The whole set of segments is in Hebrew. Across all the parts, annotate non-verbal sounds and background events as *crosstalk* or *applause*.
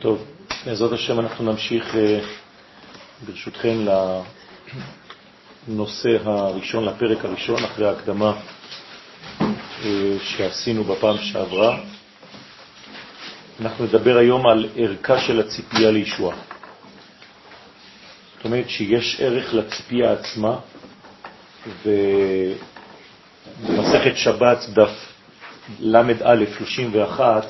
טוב, בעזרת השם אנחנו נמשיך אה, ברשותכם לנושא הראשון, לפרק הראשון, אחרי ההקדמה אה, שעשינו בפעם שעברה. אנחנו נדבר היום על ערכה של הציפייה לישועה. זאת אומרת שיש ערך לציפייה עצמה, ובמסכת שבת דף ל"א 31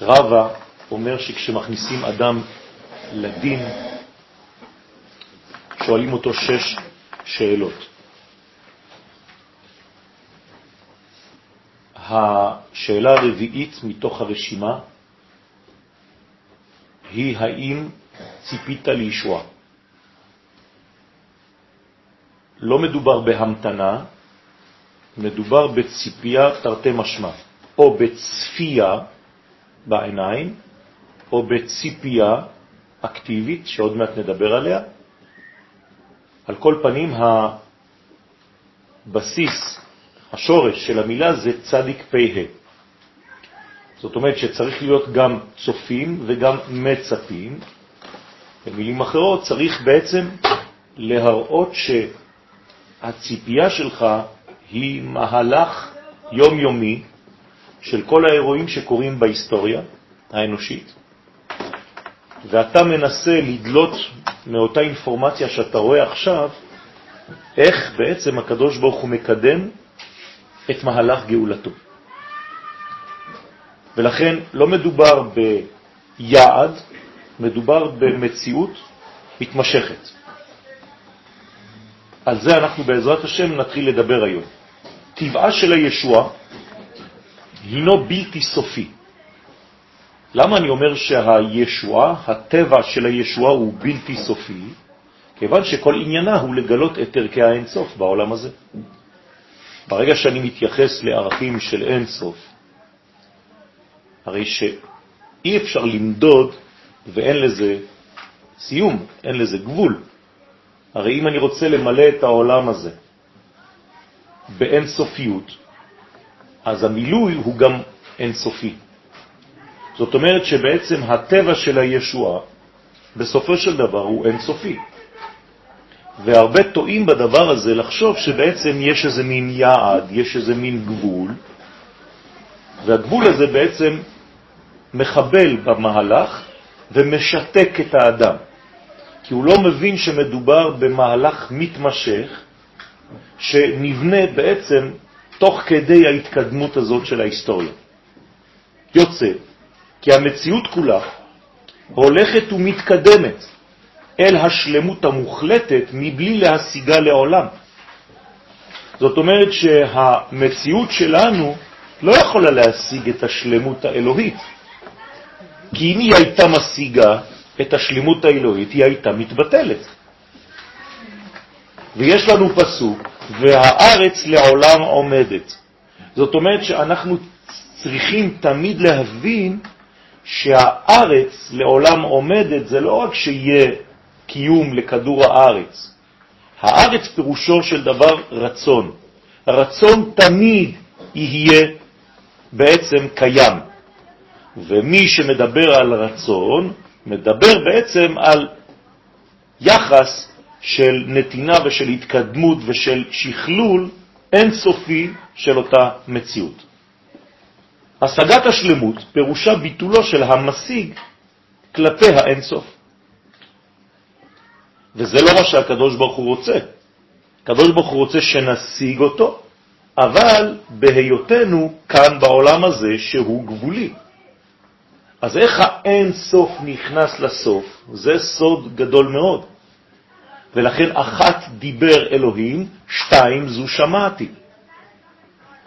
רבה אומר שכשמכניסים אדם לדין, שואלים אותו שש שאלות. השאלה הרביעית מתוך הרשימה היא האם ציפית לישועה. לא מדובר בהמתנה, מדובר בציפייה תרתי משמע, או בצפייה, בעיניים, או בציפייה אקטיבית, שעוד מעט נדבר עליה. על כל פנים, הבסיס, השורש של המילה זה צדיק פ"ה. זאת אומרת שצריך להיות גם צופים וגם מצפים. במילים אחרות, צריך בעצם להראות שהציפייה שלך היא מהלך יומיומי של כל האירועים שקורים בהיסטוריה האנושית, ואתה מנסה לדלות מאותה אינפורמציה שאתה רואה עכשיו, איך בעצם הקדוש ברוך הוא מקדם את מהלך גאולתו. ולכן לא מדובר ביעד, מדובר במציאות מתמשכת. על זה אנחנו בעזרת השם נתחיל לדבר היום. טבעה של הישוע הינו בלתי סופי. למה אני אומר שהישועה, הטבע של הישועה הוא בלתי סופי? כיוון שכל עניינה הוא לגלות את ערכי האינסוף בעולם הזה. ברגע שאני מתייחס לערכים של אינסוף, הרי שאי אפשר למדוד ואין לזה סיום, אין לזה גבול. הרי אם אני רוצה למלא את העולם הזה באינסופיות, אז המילוי הוא גם אינסופי. זאת אומרת שבעצם הטבע של הישועה בסופו של דבר הוא אינסופי. והרבה טועים בדבר הזה לחשוב שבעצם יש איזה מין יעד, יש איזה מין גבול, והגבול הזה בעצם מחבל במהלך ומשתק את האדם. כי הוא לא מבין שמדובר במהלך מתמשך שנבנה בעצם תוך כדי ההתקדמות הזאת של ההיסטוריה. יוצא כי המציאות כולה הולכת ומתקדמת אל השלמות המוחלטת מבלי להשיגה לעולם. זאת אומרת שהמציאות שלנו לא יכולה להשיג את השלמות האלוהית. כי אם היא הייתה משיגה את השלמות האלוהית, היא הייתה מתבטלת. ויש לנו פסוק, והארץ לעולם עומדת. זאת אומרת שאנחנו צריכים תמיד להבין שהארץ לעולם עומדת, זה לא רק שיהיה קיום לכדור הארץ. הארץ פירושו של דבר רצון. הרצון תמיד יהיה בעצם קיים. ומי שמדבר על רצון, מדבר בעצם על יחס של נתינה ושל התקדמות ושל שכלול אינסופי של אותה מציאות. השגת השלמות פירושה ביטולו של המשיג כלפי האינסוף. וזה לא מה שהקדוש ברוך הוא רוצה. הקדוש ברוך הוא רוצה שנשיג אותו, אבל בהיותנו כאן בעולם הזה שהוא גבולי. אז איך האין סוף נכנס לסוף? זה סוד גדול מאוד. ולכן אחת דיבר אלוהים, שתיים זו שמעתי.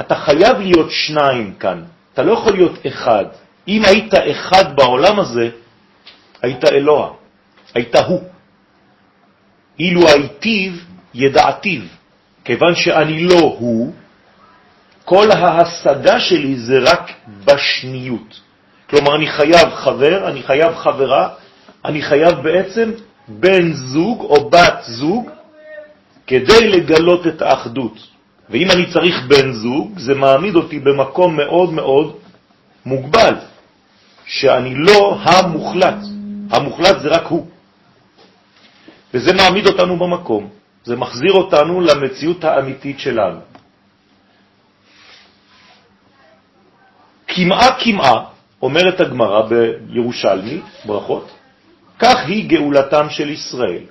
אתה חייב להיות שניים כאן, אתה לא יכול להיות אחד. אם היית אחד בעולם הזה, היית אלוה, היית הוא. אילו הייתיב ידעתיו, כיוון שאני לא הוא, כל ההשגה שלי זה רק בשניות. כלומר, אני חייב חבר, אני חייב חברה, אני חייב בעצם בן זוג או בת זוג כדי לגלות את האחדות. ואם אני צריך בן זוג, זה מעמיד אותי במקום מאוד מאוד מוגבל, שאני לא המוחלט. המוחלט זה רק הוא. וזה מעמיד אותנו במקום, זה מחזיר אותנו למציאות האמיתית שלנו. כמעה כמעה, אומרת הגמרא בירושלמי, ברכות, כך היא גאולתם של ישראל.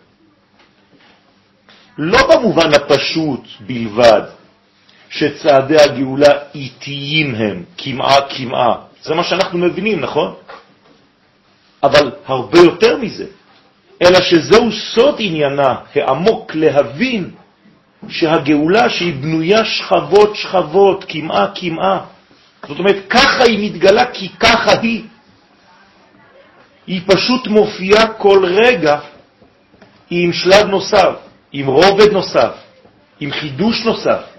לא במובן הפשוט בלבד, שצעדי הגאולה איטיים הם, כמעה כמעה. זה מה שאנחנו מבינים, נכון? אבל הרבה יותר מזה, אלא שזהו סוד עניינה העמוק להבין שהגאולה שהיא בנויה שכבות שכבות, כמעה כמעה. זאת אומרת, ככה היא מתגלה כי ככה היא. היא פשוט מופיעה כל רגע עם שלב נוסף, עם רובד נוסף, עם חידוש נוסף.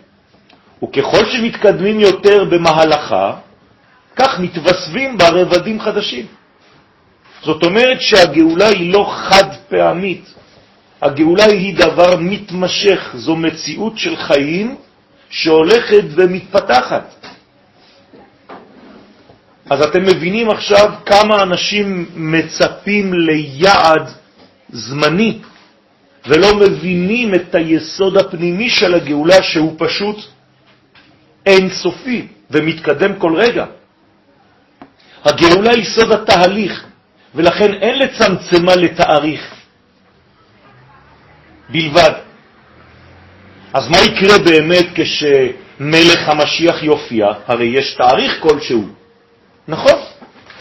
וככל שמתקדמים יותר במהלכה, כך מתווספים בה רבדים חדשים. זאת אומרת שהגאולה היא לא חד פעמית, הגאולה היא דבר מתמשך, זו מציאות של חיים שהולכת ומתפתחת. אז אתם מבינים עכשיו כמה אנשים מצפים ליעד זמני ולא מבינים את היסוד הפנימי של הגאולה שהוא פשוט אין סופי ומתקדם כל רגע. הגאולה היא סוד התהליך, ולכן אין לצמצמה לתאריך בלבד. אז מה יקרה באמת כשמלך המשיח יופיע? הרי יש תאריך כלשהו, נכון,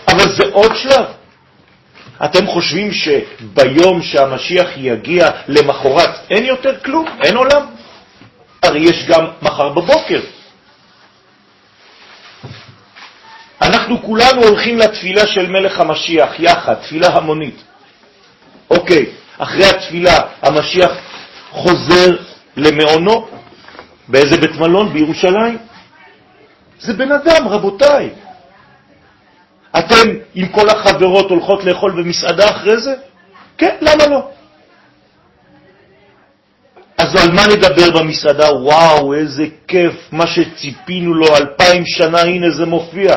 אבל זה עוד שלב. אתם חושבים שביום שהמשיח יגיע למחרת אין יותר כלום? אין עולם? הרי יש גם מחר בבוקר. אנחנו כולנו הולכים לתפילה של מלך המשיח יחד, תפילה המונית. אוקיי, אחרי התפילה המשיח חוזר למעונו, באיזה בית מלון? בירושלים. זה בן אדם, רבותיי. אתם עם כל החברות הולכות לאכול במסעדה אחרי זה? כן, למה לא? אז על מה נדבר במסעדה? וואו, איזה כיף, מה שציפינו לו אלפיים שנה, הנה זה מופיע.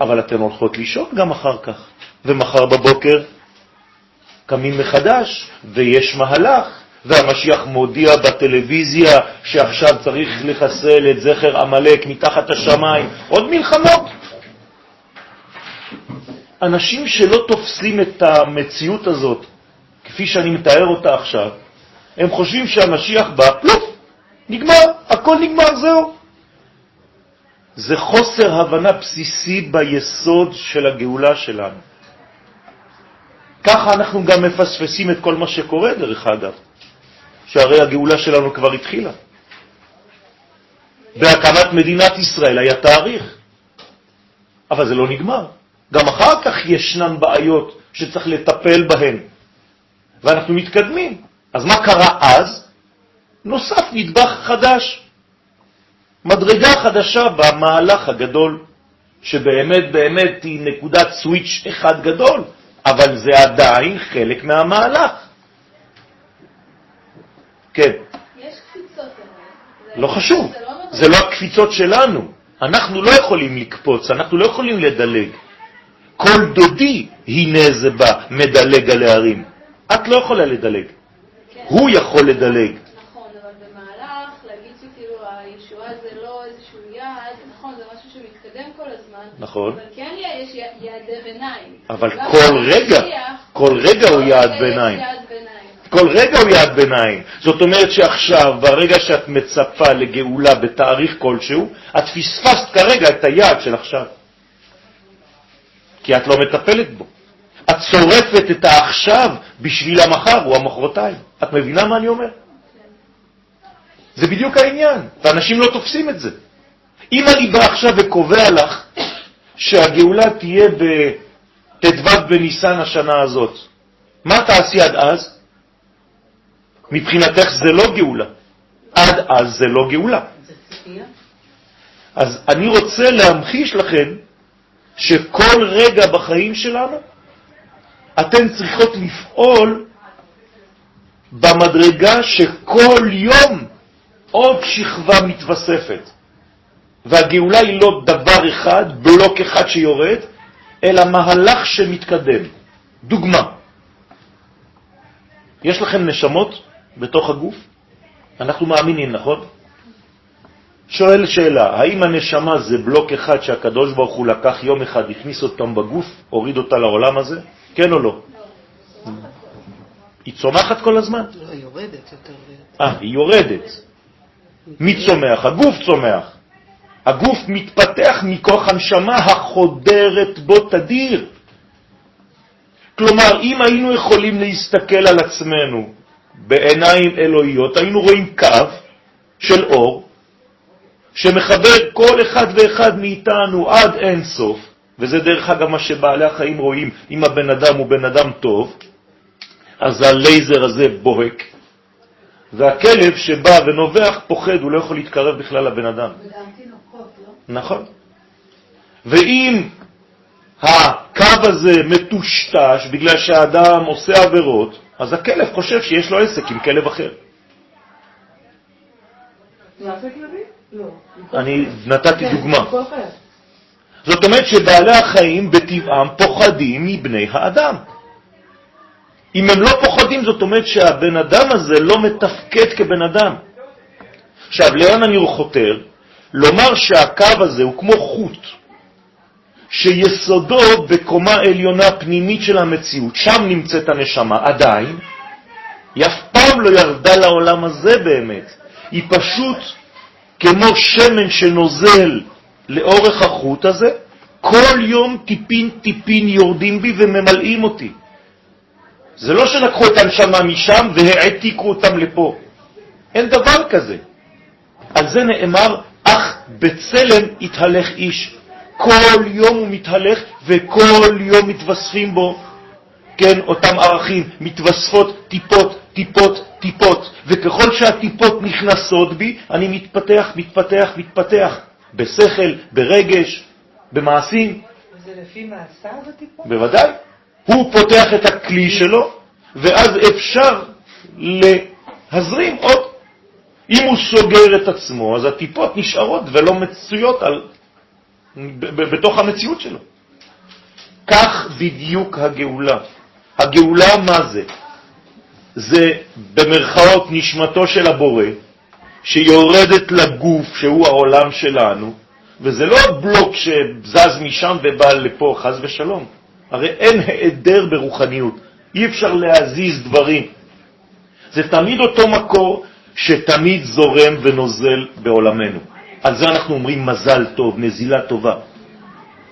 אבל אתן הולכות לישון גם אחר כך, ומחר בבוקר קמים מחדש, ויש מהלך, והמשיח מודיע בטלוויזיה שעכשיו צריך לחסל את זכר עמלק מתחת השמיים, עוד מלחמות. אנשים שלא תופסים את המציאות הזאת, כפי שאני מתאר אותה עכשיו, הם חושבים שהמשיח בא, לא, נגמר, הכל נגמר, זהו. זה חוסר הבנה בסיסי ביסוד של הגאולה שלנו. ככה אנחנו גם מפספסים את כל מה שקורה, דרך אגב, שהרי הגאולה שלנו כבר התחילה. בהקמת מדינת ישראל היה תאריך, אבל זה לא נגמר. גם אחר כך ישנן בעיות שצריך לטפל בהן, ואנחנו מתקדמים. אז מה קרה אז? נוסף נדבך חדש, מדרגה חדשה במהלך הגדול, שבאמת באמת היא נקודת סוויץ' אחד גדול, אבל זה עדיין חלק מהמהלך. כן. יש קפיצות. לא חשוב, זה לא הקפיצות שלנו. אנחנו לא יכולים לקפוץ, אנחנו לא יכולים לדלג. כל דודי, הנה זה בא, מדלג על הערים. את לא יכולה לדלג. כן. הוא יכול לדלג. נכון, אבל במהלך, להגיד שכאילו הישועה זה לא איזשהו יעד, נכון, זה משהו שמתקדם כל הזמן. נכון. אבל כן יש יעדי ביניים. אבל כל רגע, כל רגע הוא. יעד ביניים. כל רגע הוא יעד ביניים. זאת אומרת שעכשיו, ברגע שאת מצפה לגאולה בתאריך כלשהו, את פספסת כרגע את היעד של עכשיו. כי את לא מטפלת בו. את צורפת את העכשיו בשביל המחר או המחרתיים. את מבינה מה אני אומר? זה בדיוק העניין, ואנשים לא תופסים את זה. אם אני בא עכשיו וקובע לך שהגאולה תהיה בט"ו בניסן השנה הזאת, מה תעשי עד אז? מבחינתך זה לא גאולה. עד אז זה לא גאולה. אז אני רוצה להמחיש לכם שכל רגע בחיים שלנו אתן צריכות לפעול במדרגה שכל יום עוד שכבה מתווספת. והגאולה היא לא דבר אחד, בלוק אחד שיורד, אלא מהלך שמתקדם. דוגמה, יש לכם נשמות בתוך הגוף? אנחנו מאמינים, נכון? שואל שאלה, האם הנשמה זה בלוק אחד שהקדוש ברוך הוא לקח יום אחד, הכניס אותם בגוף, הוריד אותה לעולם הזה? כן או לא? היא צומחת כל הזמן? לא, היא יורדת יותר. אה, היא יורדת. מי צומח? הגוף צומח. הגוף מתפתח מכוח הנשמה החודרת בו תדיר. כלומר, אם היינו יכולים להסתכל על עצמנו בעיניים אלוהיות, היינו רואים קו של אור שמחבר כל אחד ואחד מאיתנו עד אין סוף, וזה דרך אגב מה שבעלי החיים רואים, אם הבן אדם הוא בן אדם טוב, אז הלייזר הזה בוהק, והכלב שבא ונובח פוחד, הוא לא יכול להתקרב בכלל לבן אדם. נכון. ואם הקו הזה מטושטש בגלל שהאדם עושה עבירות, אז הכלב חושב שיש לו עסק עם כלב אחר. לא. אני נתתי כן, דוגמה. זאת אומרת שבעלי החיים בטבעם פוחדים מבני האדם. אם הם לא פוחדים, זאת אומרת שהבן אדם הזה לא מתפקד כבן אדם. עכשיו, לאן אני חותר? לומר שהקו הזה הוא כמו חוט, שיסודו בקומה עליונה פנימית של המציאות, שם נמצאת הנשמה, עדיין, היא אף פעם לא ירדה לעולם הזה באמת. היא פשוט כמו שמן שנוזל לאורך החוט הזה, כל יום טיפין טיפין יורדים בי וממלאים אותי. זה לא שלקחו את הנשמה משם והעתיקו אותם לפה. אין דבר כזה. על זה נאמר, אך בצלם יתהלך איש. כל יום הוא מתהלך וכל יום מתווספים בו, כן, אותם ערכים, מתווספות טיפות, טיפות, טיפות, וככל שהטיפות נכנסות בי, אני מתפתח, מתפתח, מתפתח, בשכל, ברגש, במעשים. זה לפי מעשיו הטיפות? בוודאי. הוא פותח את הכלי שלו, ואז אפשר להזרים עוד. אם הוא סוגר את עצמו, אז הטיפות נשארות ולא מצויות על, בתוך המציאות שלו. כך בדיוק הגאולה. הגאולה מה זה? זה במרכאות נשמתו של הבורא, שיורדת לגוף שהוא העולם שלנו, וזה לא בלוק שזז משם ובא לפה, חז ושלום. הרי אין היעדר ברוחניות, אי אפשר להזיז דברים. זה תמיד אותו מקור שתמיד זורם ונוזל בעולמנו. על זה אנחנו אומרים מזל טוב, נזילה טובה.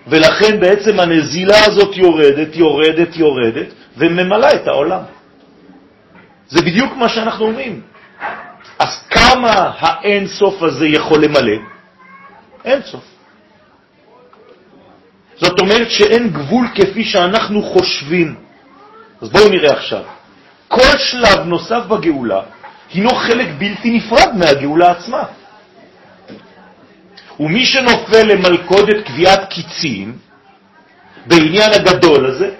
ולכן בעצם הנזילה הזאת יורדת, יורדת, יורדת, וממלאה את העולם. זה בדיוק מה שאנחנו אומרים. אז כמה האין סוף הזה יכול למלא? אין סוף. זאת אומרת שאין גבול כפי שאנחנו חושבים. אז בואו נראה עכשיו. כל שלב נוסף בגאולה הינו חלק בלתי נפרד מהגאולה עצמה. ומי שנופל למלכודת קביעת קיצים בעניין הגדול הזה,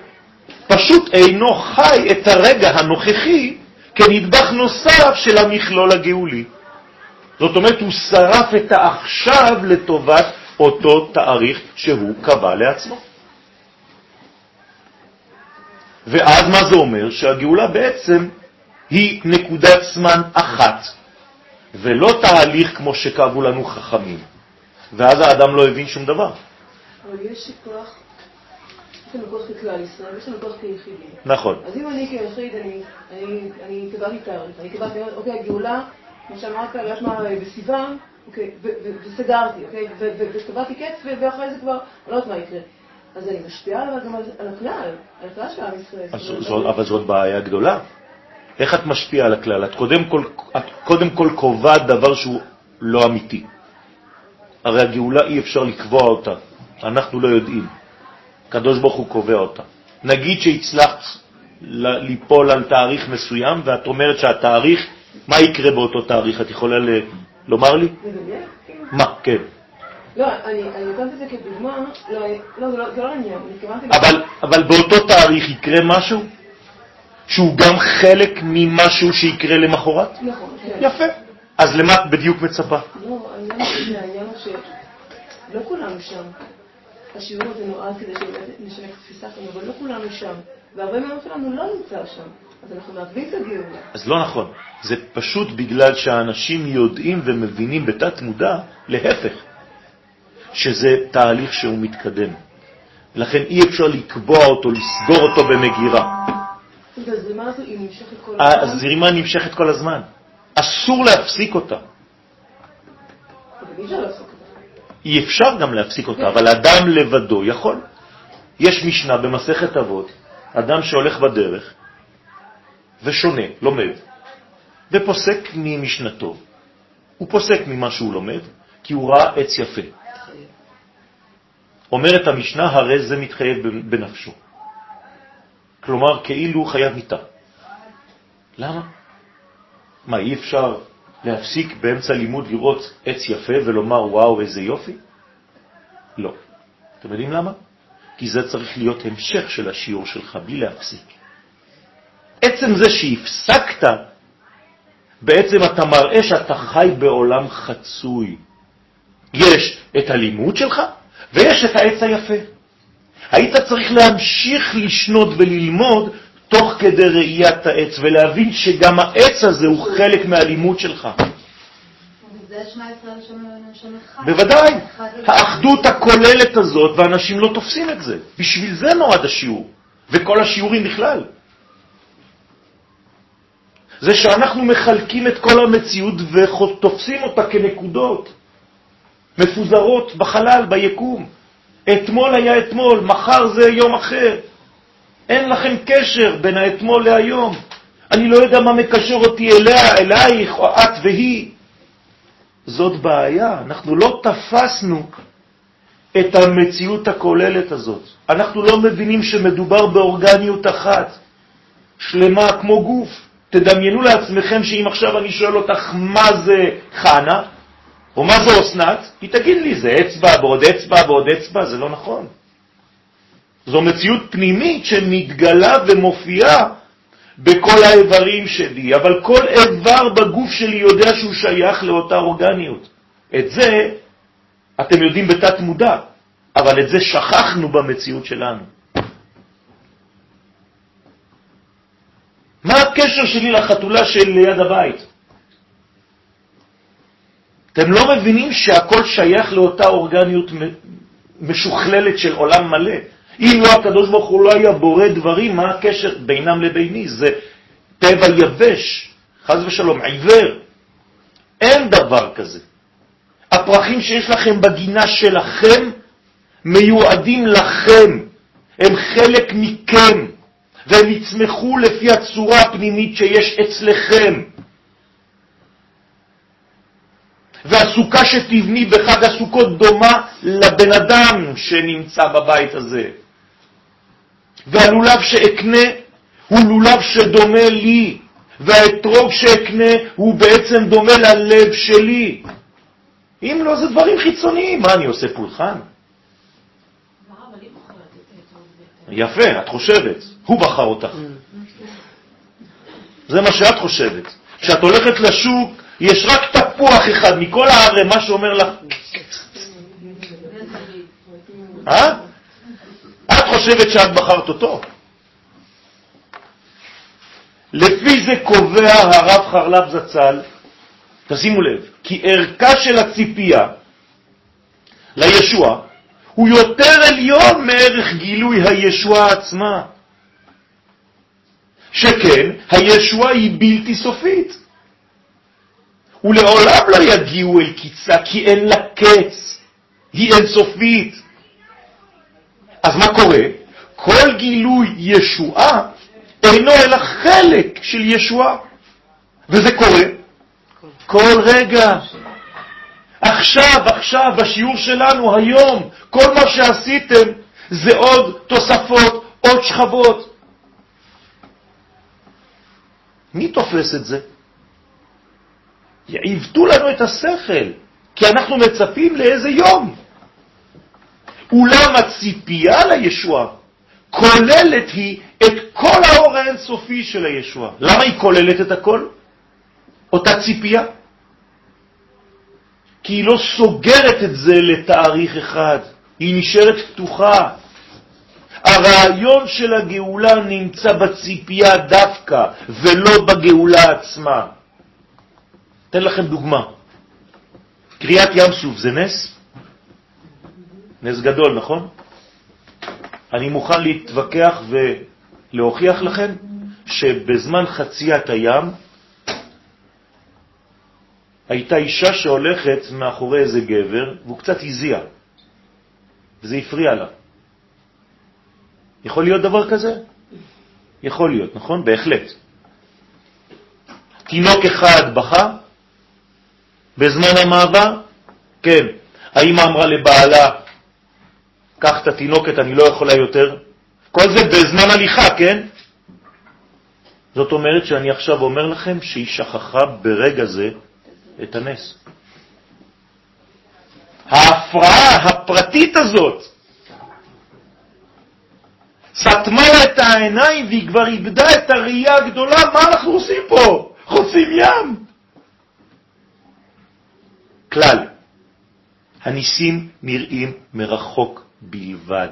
פשוט אינו חי את הרגע הנוכחי כנדבך נוסף של המכלול הגאולי. זאת אומרת, הוא שרף את העכשיו לטובת אותו תאריך שהוא קבע לעצמו. ואז מה זה אומר? שהגאולה בעצם היא נקודת זמן אחת, ולא תהליך כמו שקבעו לנו חכמים. ואז האדם לא הבין שום דבר. אבל יש כוח, יש לנו כוח ככלל ישראל, יש לנו כוח כיחידים. נכון. אז אם אני כיחיד, אני קבעתי תאריך, אני קבעתי, אוקיי, הגאולה, כמו שאמרת, יש מה בסיוון, אוקיי, וסגרתי, אוקיי, וקבעתי קץ, ואחרי זה כבר, לא יודעת מה יקרה. אז אני משפיעה גם על הכלל, על הכלל של עם ישראל. אבל זאת בעיה גדולה. איך את משפיעה על הכלל? את קודם כל, את קודם כל קובעת דבר שהוא לא אמיתי. הרי הגאולה אי אפשר לקבוע אותה, אנחנו לא יודעים. הקדוש ברוך הוא קובע אותה. נגיד שהצלחת ליפול על תאריך מסוים, ואת אומרת שהתאריך, מה יקרה באותו תאריך? את יכולה ל... לומר לי? מה, כן. לא, אני נותנת את זה כדוגמה, לא, לא, זה לא העניין, אני התכוונתי... אבל באותו תאריך יקרה משהו? שהוא גם חלק ממשהו שיקרה למחרת? נכון. יפה. אז למה את בדיוק מצפה? לא, העניין הוא שלא כולנו שם. השיעור הזה נועד כדי שבאמת נשנה את התפיסה שלנו, אבל לא כולנו שם. והרבה מאוד שלנו לא נמצא שם. אז אנחנו מעכבים את הגאולה. אז לא נכון. זה פשוט בגלל שהאנשים יודעים ומבינים בתת מודע, להפך, שזה תהליך שהוא מתקדם. לכן אי אפשר לקבוע אותו, לסגור אותו במגירה. הזרימה נמשכת כל הזמן. אסור להפסיק אותה. אי אפשר גם להפסיק אותה, אבל אדם לבדו יכול. יש משנה במסכת אבות, אדם שהולך בדרך ושונה, לומד, ופוסק ממשנתו. הוא פוסק ממה שהוא לומד, כי הוא ראה עץ יפה. אומרת המשנה, הרי זה מתחייב בנפשו. כלומר, כאילו חייב מיטה. למה? מה, אי אפשר להפסיק באמצע לימוד לראות עץ יפה ולומר וואו איזה יופי? לא. אתם יודעים למה? כי זה צריך להיות המשך של השיעור שלך בלי להפסיק. עצם זה שהפסקת, בעצם אתה מראה שאתה חי בעולם חצוי. יש את הלימוד שלך ויש את העץ היפה. היית צריך להמשיך לשנות וללמוד תוך כדי ראיית העץ, ולהבין שגם העץ הזה הוא חלק מהלימוד שלך. בוודאי, האחדות הכוללת הזאת, ואנשים לא תופסים את זה. בשביל זה נועד השיעור, וכל השיעורים בכלל. זה שאנחנו מחלקים את כל המציאות ותופסים אותה כנקודות מפוזרות בחלל, ביקום. אתמול היה אתמול, מחר זה יום אחר. אין לכם קשר בין האתמול להיום. אני לא יודע מה מקשר אותי אליה, אלייך, או את והיא. זאת בעיה, אנחנו לא תפסנו את המציאות הכוללת הזאת. אנחנו לא מבינים שמדובר באורגניות אחת, שלמה כמו גוף. תדמיינו לעצמכם שאם עכשיו אני שואל אותך מה זה חנה, או מה זה אסנת, היא תגיד לי, זה אצבע בעוד אצבע בעוד אצבע, זה לא נכון. זו מציאות פנימית שמתגלה ומופיעה בכל האיברים שלי, אבל כל איבר בגוף שלי יודע שהוא שייך לאותה אורגניות. את זה אתם יודעים בתת מודע, אבל את זה שכחנו במציאות שלנו. מה הקשר שלי לחתולה של ליד הבית? אתם לא מבינים שהכל שייך לאותה אורגניות משוכללת של עולם מלא. אם לא הקדוש ברוך הוא לא היה בורא דברים, מה הקשר בינם לביני? זה טבע יבש, חז ושלום, עיוור. אין דבר כזה. הפרחים שיש לכם בגינה שלכם מיועדים לכם, הם חלק מכם, והם יצמחו לפי הצורה הפנימית שיש אצלכם. והסוכה שתבני בחג הסוכות דומה לבן אדם שנמצא בבית הזה. והלולב שאקנה הוא לולב שדומה לי, והאתרוג שאקנה הוא בעצם דומה ללב שלי. אם לא, זה דברים חיצוניים. מה, אני עושה פולחן? יפה, את חושבת. הוא בחר אותך. זה מה שאת חושבת. כשאת הולכת לשוק, יש רק תפוח אחד מכל הערמה שאומר לך... אה? את חושבת שאת בחרת אותו? לפי זה קובע הרב חרלב זצ"ל, תשימו לב, כי ערכה של הציפייה לישוע הוא יותר עליון מערך גילוי הישוע עצמה. שכן, הישוע היא בלתי סופית. ולעולם לא יגיעו אל קיצה, כי אין לה קץ, היא אינסופית. אז מה קורה? כל גילוי ישועה אינו אלא חלק של ישועה. וזה קורה כל רגע. עכשיו, עכשיו, בשיעור שלנו, היום, כל מה שעשיתם זה עוד תוספות, עוד שכבות. מי תופס את זה? עיוותו לנו את השכל, כי אנחנו מצפים לאיזה יום. אולם הציפייה לישוע כוללת היא את כל האור האינסופי של הישוע. למה היא כוללת את הכל? אותה ציפייה? כי היא לא סוגרת את זה לתאריך אחד, היא נשארת פתוחה. הרעיון של הגאולה נמצא בציפייה דווקא, ולא בגאולה עצמה. אתן לכם דוגמה. קריאת ים סוף זה נס? נס גדול, נכון? אני מוכן להתווכח ולהוכיח לכם שבזמן חציית הים הייתה אישה שהולכת מאחורי איזה גבר והוא קצת הזיע וזה הפריע לה. יכול להיות דבר כזה? יכול להיות, נכון? בהחלט. תינוק אחד בכה בזמן המעבר? כן. האמא אמרה לבעלה, קח את התינוקת, אני לא יכולה יותר. כל זה בזמן הליכה, כן? זאת אומרת שאני עכשיו אומר לכם שהיא שכחה ברגע זה את הנס. ההפרעה הפרטית הזאת סתמה לה את העיניים והיא כבר איבדה את הראייה הגדולה, מה אנחנו עושים פה? חוצים ים. כלל, הניסים נראים מרחוק בלבד.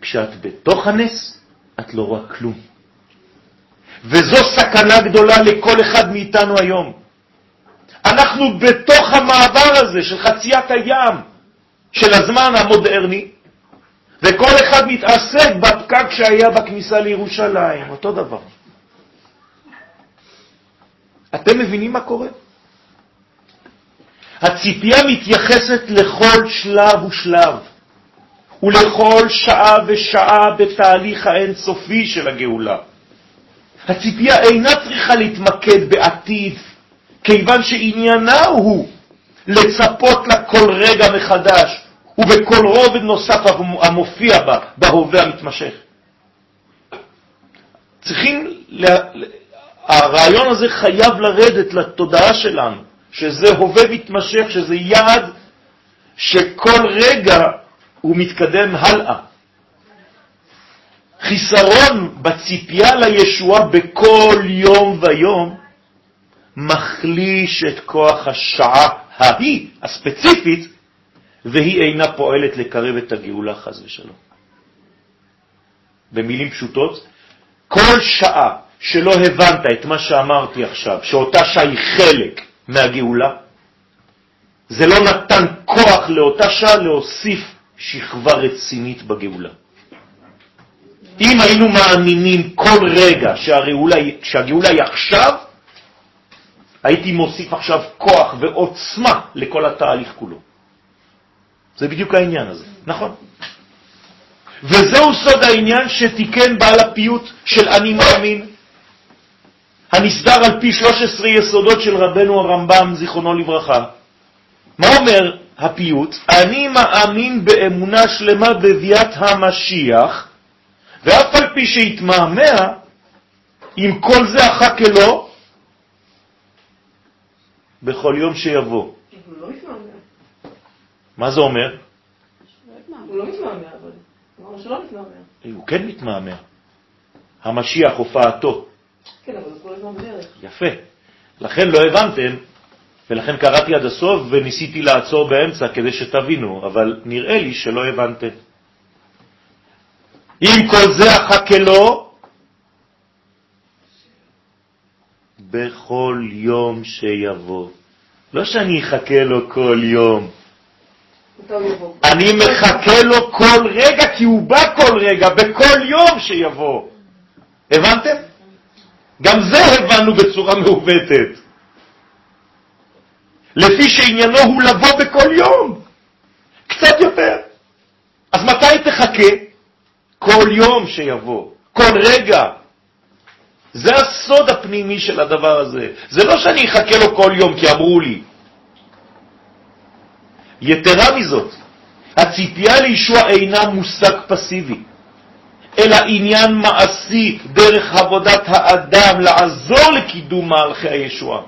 כשאת בתוך הנס, את לא רואה כלום. וזו סכנה גדולה לכל אחד מאיתנו היום. אנחנו בתוך המעבר הזה של חציית הים של הזמן המודרני, וכל אחד מתעסק בפקק שהיה בכניסה לירושלים, אותו דבר. אתם מבינים מה קורה? הציפייה מתייחסת לכל שלב ושלב, ולכל שעה ושעה בתהליך האינסופי של הגאולה. הציפייה אינה צריכה להתמקד בעתיד, כיוון שעניינה הוא לצפות לה כל רגע מחדש, ובכל רובד נוסף המופיע בה, בהווה המתמשך. צריכים, לה... הרעיון הזה חייב לרדת לתודעה שלנו, שזה הווה מתמשך, שזה יעד שכל רגע הוא מתקדם הלאה. חיסרון בציפייה לישועה בכל יום ויום מחליש את כוח השעה ההיא, הספציפית, והיא אינה פועלת לקרב את הגאולה חז ושלום. במילים פשוטות, כל שעה שלא הבנת את מה שאמרתי עכשיו, שאותה שעה היא חלק מהגאולה, זה לא נתן כוח לאותה שעה להוסיף שכבה רצינית בגאולה. אם היינו מאמינים כל רגע שהגאולה, שהגאולה היא עכשיו, הייתי מוסיף עכשיו כוח ועוצמה לכל התהליך כולו. זה בדיוק העניין הזה, נכון? וזהו סוד העניין שתיקן בעל הפיוט של אני מאמין, הנסדר על פי 13 יסודות של רבנו הרמב"ם, זיכרונו לברכה. מה אומר הפיוט? אני מאמין באמונה שלמה בביאת המשיח, ואף על פי שהתמהמה, עם כל זה אחר כלא, בכל יום שיבוא. לא. מה זה אומר? הוא לא מתמהמה, אבל... הוא כן מתמהמה. המשיח, הופעתו. כן, אבל הוא כל הזמן בדרך. יפה. לכן לא הבנתם, ולכן קראתי עד הסוף וניסיתי לעצור באמצע כדי שתבינו, אבל נראה לי שלא הבנתם. אם כל זה אחכה לו, בכל יום שיבוא. לא שאני אחכה לו כל יום. אני מחכה לו כל רגע, כי הוא בא כל רגע, בכל יום שיבוא. הבנתם? גם זה הבנו בצורה מעוותת. לפי שעניינו הוא לבוא בכל יום, קצת יותר. אז מתי תחכה? כל יום שיבוא, כל רגע. זה הסוד הפנימי של הדבר הזה. זה לא שאני אחכה לו כל יום כי אמרו לי. יתרה מזאת, הציפייה לישוע אינה מושג פסיבי, אלא עניין מעשי דרך עבודת האדם לעזור לקידום מהלכי הישועה.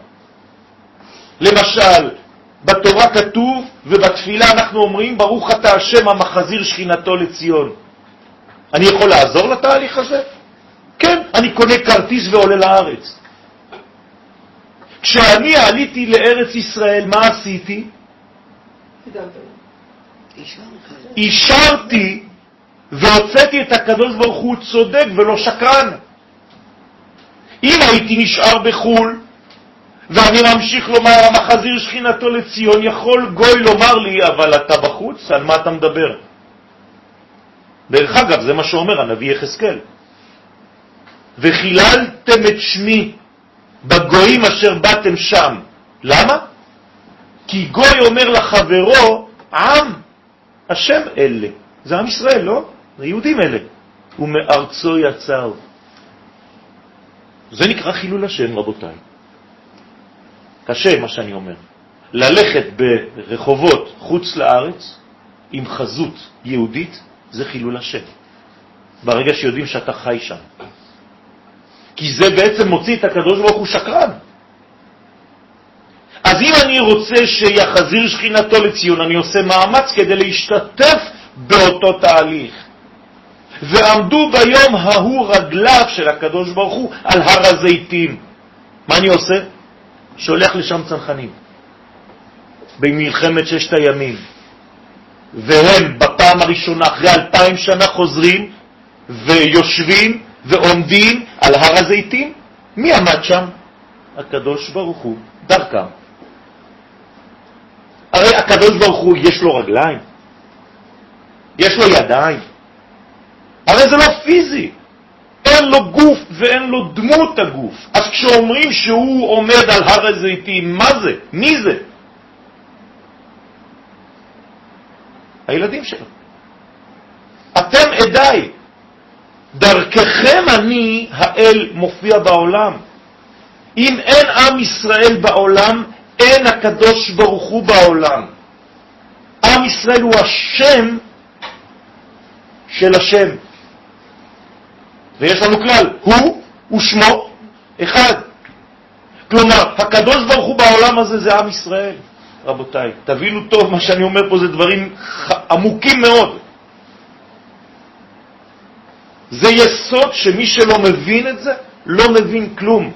למשל, בתורה כתוב ובתפילה אנחנו אומרים ברוך אתה השם המחזיר שכינתו לציון. אני יכול לעזור לתהליך הזה? כן, אני קונה כרטיס ועולה לארץ. כשאני עליתי לארץ ישראל, מה עשיתי? אישרתי והוצאתי את הקדוש ברוך הוא צודק ולא שקרן. אם הייתי נשאר בחו"ל ואני ממשיך לומר המחזיר שכינתו לציון, יכול גוי לומר לי, אבל אתה בחוץ, על מה אתה מדבר? דרך אגב, זה מה שאומר הנביא יחזקאל. וחיללתם את שמי בגויים אשר באתם שם. למה? כי גוי אומר לחברו, עם, השם אלה. זה עם ישראל, לא? זה יהודים אלה. ומארצו יצר. זה נקרא חילול השם, רבותיי. קשה מה שאני אומר. ללכת ברחובות חוץ לארץ עם חזות יהודית זה חילול השם. ברגע שיודעים שאתה חי שם. כי זה בעצם מוציא את הקדוש ברוך הוא שקרן. אז אם אני רוצה שיחזיר שכינתו לציון, אני עושה מאמץ כדי להשתתף באותו תהליך. ועמדו ביום ההוא רגליו של הקדוש ברוך הוא על הר הזיתים. מה אני עושה? שולח לשם צנחנים. במלחמת ששת הימים. והם בפעם הראשונה, אחרי אלפיים שנה, חוזרים ויושבים ועומדים על הר הזיתים. מי עמד שם? הקדוש ברוך הוא, דרכם. הרי הקדוש ברוך הוא, יש לו רגליים, יש לו ידיים, הרי זה לא פיזי. אין לו גוף ואין לו דמות הגוף. אז כשאומרים שהוא עומד על הר הזיתים, מה זה? מי זה? הילדים שלו. אתם עדיי, דרככם אני האל מופיע בעולם. אם אין עם ישראל בעולם, אין הקדוש ברוך הוא בעולם. עם ישראל הוא השם של השם. ויש לנו כלל, הוא ושמו אחד. כלומר, הקדוש ברוך הוא בעולם הזה זה עם ישראל. רבותיי, תבינו טוב, מה שאני אומר פה זה דברים עמוקים מאוד. זה יסוד שמי שלא מבין את זה, לא מבין כלום.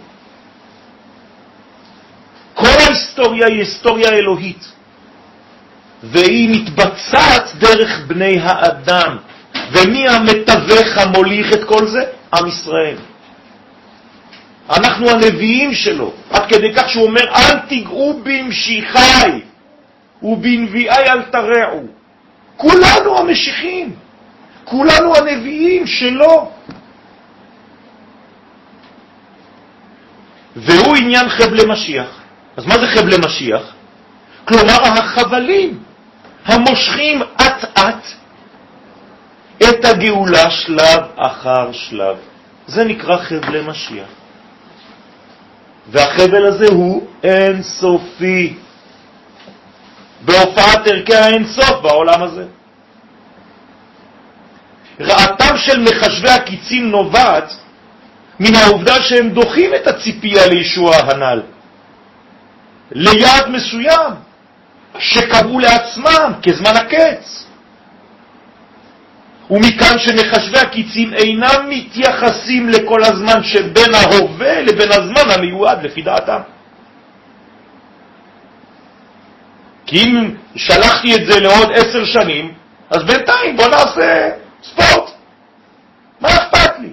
כל ההיסטוריה היא היסטוריה אלוהית, והיא מתבצעת דרך בני האדם. ומי המתווך המוליך את כל זה? עם ישראל. אנחנו הנביאים שלו, עד כדי כך שהוא אומר, אל תיגעו במשיחי ובנביאי אל תרעו. כולנו המשיחים, כולנו הנביאים שלו. והוא עניין חבלי משיח. אז מה זה חבלי משיח? כלומר, החבלים המושכים אט-אט את הגאולה שלב אחר שלב. זה נקרא חבלי משיח. והחבל הזה הוא אין סופי. בהופעת ערכי האין סוף בעולם הזה. רעתם של מחשבי הקיצים נובעת מן העובדה שהם דוחים את הציפייה לישוע הנ"ל ליעד מסוים שקבעו לעצמם כזמן הקץ. ומכאן שמחשבי הקיצים אינם מתייחסים לכל הזמן שבין ההווה לבין הזמן המיועד לפי דעתם. כי אם שלחתי את זה לעוד עשר שנים, אז בינתיים בוא נעשה ספורט. מה אכפת לי?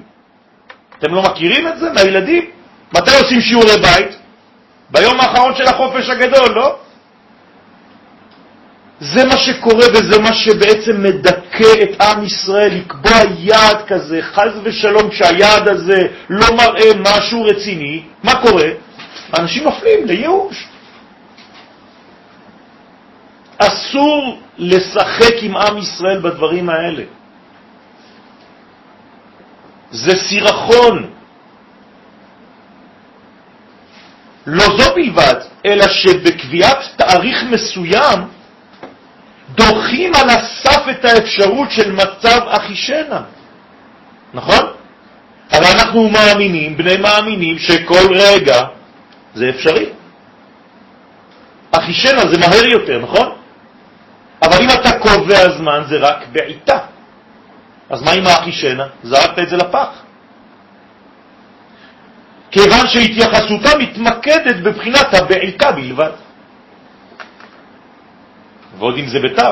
אתם לא מכירים את זה מהילדים? מתי עושים שיעורי בית? ביום האחרון של החופש הגדול, לא? זה מה שקורה וזה מה שבעצם מדכא את עם ישראל, לקבוע יעד כזה, חז ושלום, כשהיעד הזה לא מראה משהו רציני, מה קורה? אנשים נופלים לייאוש. אסור לשחק עם עם ישראל בדברים האלה. זה סירחון. לא זו בלבד, אלא שבקביעת תאריך מסוים דוחים על הסף את האפשרות של מצב אחישנה. נכון? אבל אנחנו מאמינים, בני מאמינים, שכל רגע זה אפשרי. אחישנה זה מהר יותר, נכון? אבל אם אתה קובע זמן זה רק בעיטה. אז מה עם האחישנה? זרקת את זה לפח. כיוון שהתייחסותה מתמקדת בבחינת הבעיקה בלבד. ועוד אם זה בתו.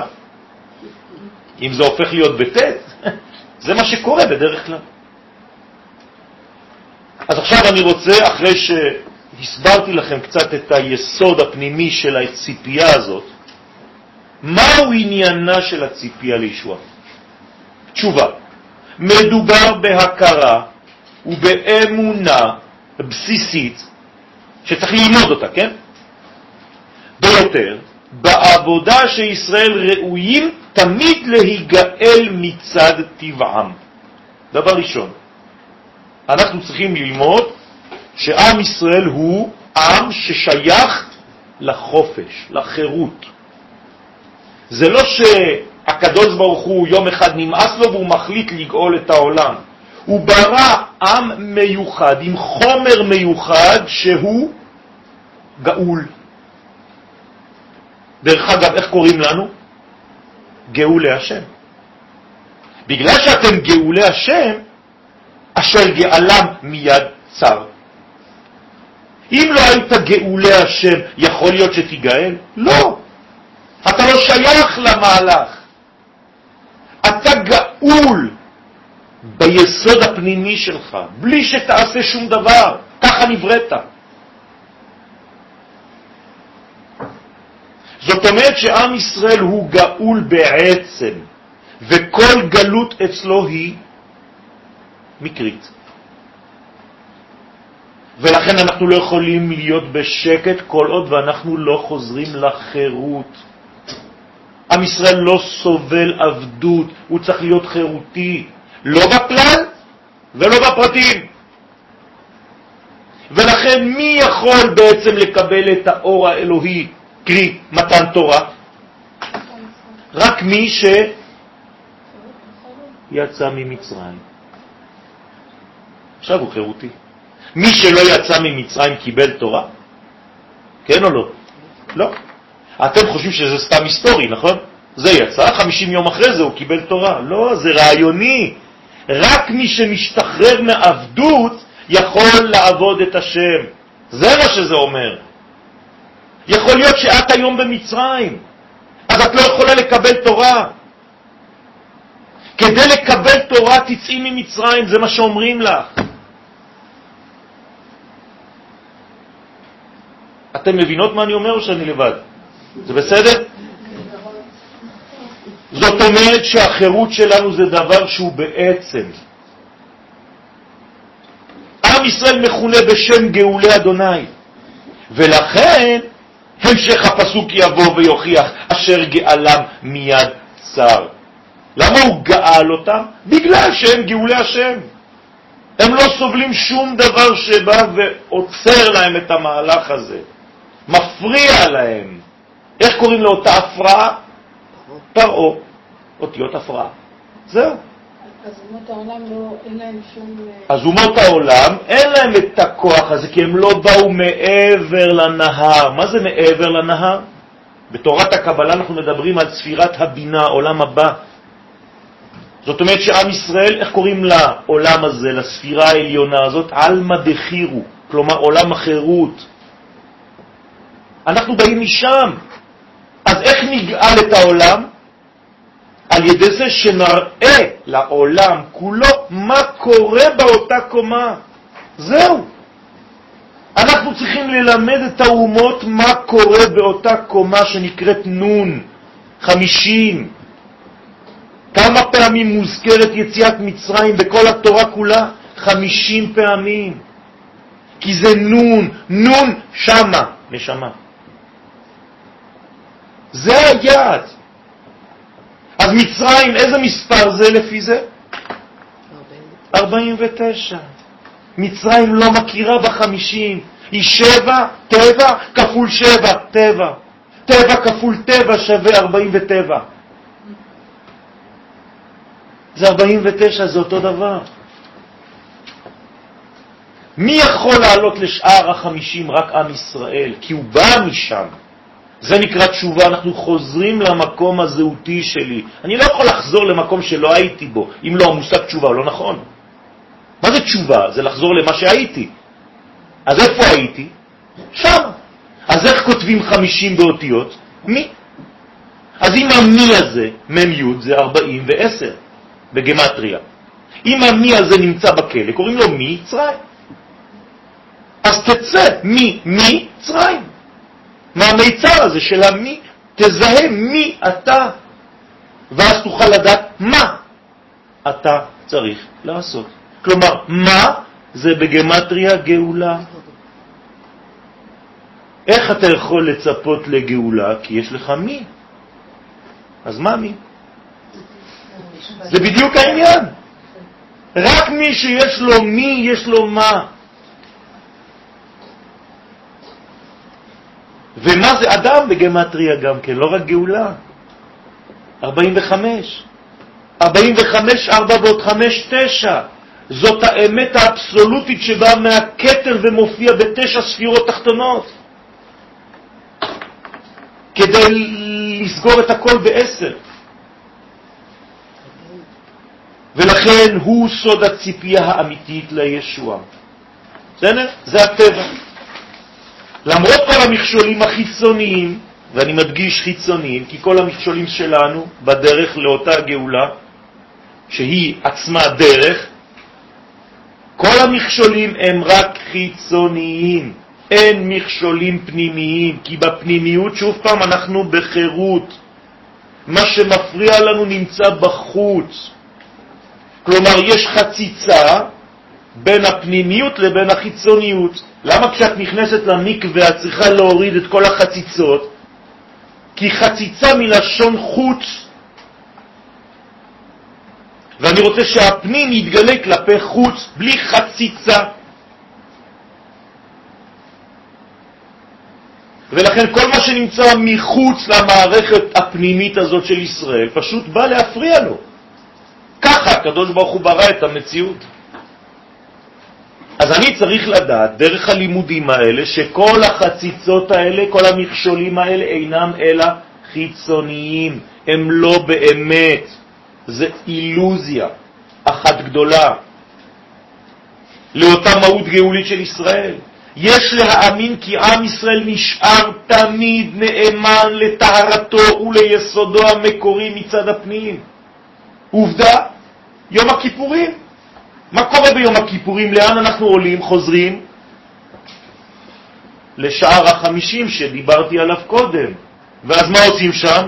אם זה הופך להיות בט', זה מה שקורה בדרך כלל. אז עכשיו אני רוצה, אחרי שהסברתי לכם קצת את היסוד הפנימי של הציפייה הזאת, מהו עניינה של הציפייה לישועה? תשובה, מדובר בהכרה ובאמונה בסיסית, שצריך ללמוד אותה, כן? ביותר, בעבודה שישראל ראויים תמיד להיגאל מצד טבעם. דבר ראשון, אנחנו צריכים ללמוד שעם ישראל הוא עם ששייך לחופש, לחירות. זה לא שהקדוש ברוך הוא יום אחד נמאס לו והוא מחליט לגאול את העולם. הוא ברא עם מיוחד, עם חומר מיוחד שהוא גאול. דרך אגב, איך קוראים לנו? גאולי השם. בגלל שאתם גאולי השם, אשר גאלם מיד צר. אם לא היית גאולי השם, יכול להיות שתיגאל? לא. אתה לא שייך למהלך. אתה גאול ביסוד הפנימי שלך, בלי שתעשה שום דבר. ככה נבראת. זאת אומרת שעם ישראל הוא גאול בעצם, וכל גלות אצלו היא מקרית. ולכן אנחנו לא יכולים להיות בשקט כל עוד ואנחנו לא חוזרים לחירות. עם ישראל לא סובל עבדות, הוא צריך להיות חירותי, לא בכלל ולא בפרטים. ולכן מי יכול בעצם לקבל את האור האלוהי, קרי מתן תורה? רק מי שיצא ממצרים. עכשיו הוא חירותי. מי שלא יצא ממצרים קיבל תורה? כן או לא? לא. אתם חושבים שזה סתם היסטורי, נכון? זה יצא, 50 יום אחרי זה הוא קיבל תורה. לא, זה רעיוני. רק מי שמשתחרר מעבדות יכול לעבוד את השם. זה מה שזה אומר. יכול להיות שאת היום במצרים, אז את לא יכולה לקבל תורה. כדי לקבל תורה תצאי ממצרים, זה מה שאומרים לך. אתם מבינות מה אני אומר או שאני לבד? זה בסדר? זאת אומרת שהחירות שלנו זה דבר שהוא בעצם. עם ישראל מכונה בשם גאולי אדוני, ולכן המשך הפסוק יבוא ויוכיח אשר גאלם מיד צר. למה הוא גאל אותם? בגלל שהם גאולי השם. הם לא סובלים שום דבר שבא ועוצר להם את המהלך הזה, מפריע להם. איך קוראים לאותה הפרעה? פרעה, אותיות הפרעה. זהו. אז אומות העולם לא, אין להם שום... אה, אז אומות העולם, אין להם את הכוח הזה, כי הם לא באו מעבר לנהר. מה זה מעבר לנהר? בתורת הקבלה אנחנו מדברים על ספירת הבינה, עולם הבא. זאת אומרת שעם ישראל, איך קוראים לעולם הזה, לספירה העליונה הזאת? עלמא דחירו, כלומר עולם החירות. אנחנו באים משם. אז איך נגאל את העולם? על ידי זה שנראה לעולם כולו מה קורה באותה קומה. זהו. אנחנו צריכים ללמד את האומות מה קורה באותה קומה שנקראת נון, חמישים. כמה פעמים מוזכרת יציאת מצרים בכל התורה כולה? חמישים פעמים. כי זה נון, נון שמה, נשמה. זה היעד. אז מצרים, איזה מספר זה לפי זה? 49. מצרים לא מכירה בחמישים. היא שבע, טבע, כפול שבע, טבע. טבע כפול טבע שווה 47. זה 49, זה אותו דבר. מי יכול לעלות לשאר החמישים? רק עם ישראל, כי הוא בא משם. זה נקרא תשובה, אנחנו חוזרים למקום הזהותי שלי. אני לא יכול לחזור למקום שלא הייתי בו, אם לא המושג תשובה לא נכון. מה זה תשובה? זה לחזור למה שהייתי. אז איפה הייתי? שם. אז איך כותבים חמישים באותיות? מי. אז אם המי הזה, מם י' זה 40 ו-10 בגמטריה. אם המי הזה נמצא בכלא, קוראים לו מי מצרים. אז תצא מי מצרים. מהמיצר הזה של המי, תזהה מי אתה, ואז תוכל לדעת מה אתה צריך לעשות. כלומר, מה זה בגמטריה גאולה. איך אתה יכול לצפות לגאולה? כי יש לך מי. אז מה מי? זה בדיוק העניין. רק מי שיש לו מי, יש לו מה. ומה זה אדם בגמטריה גם כן, לא רק גאולה. 45. 45, 4 ועוד 5, 9. זאת האמת האבסולוטית שבאה מהכתר ומופיע בתשע ספירות תחתונות. כדי לסגור את הכל בעשר. ולכן הוא סוד הציפייה האמיתית לישוע. בסדר? זה הטבע. למרות כל המכשולים החיצוניים, ואני מדגיש חיצוניים, כי כל המכשולים שלנו בדרך לאותה גאולה, שהיא עצמה דרך, כל המכשולים הם רק חיצוניים, אין מכשולים פנימיים, כי בפנימיות, שוב פעם, אנחנו בחירות. מה שמפריע לנו נמצא בחוץ. כלומר, יש חציצה בין הפנימיות לבין החיצוניות. למה כשאת נכנסת למקווה את צריכה להוריד את כל החציצות? כי חציצה מלשון חוץ. ואני רוצה שהפנים יתגלה כלפי חוץ, בלי חציצה. ולכן כל מה שנמצא מחוץ למערכת הפנימית הזאת של ישראל פשוט בא להפריע לו. ככה הקדוש ברוך הוא ברא את המציאות. אז אני צריך לדעת, דרך הלימודים האלה, שכל החציצות האלה, כל המכשולים האלה אינם אלא חיצוניים, הם לא באמת, זה אילוזיה אחת גדולה לאותה מהות גאולית של ישראל. יש להאמין כי עם ישראל נשאר תמיד נאמן לטהרתו וליסודו המקורי מצד הפנים. עובדה, יום הכיפורים. מה קורה ביום הכיפורים? לאן אנחנו עולים, חוזרים? לשער החמישים שדיברתי עליו קודם. ואז מה עושים שם?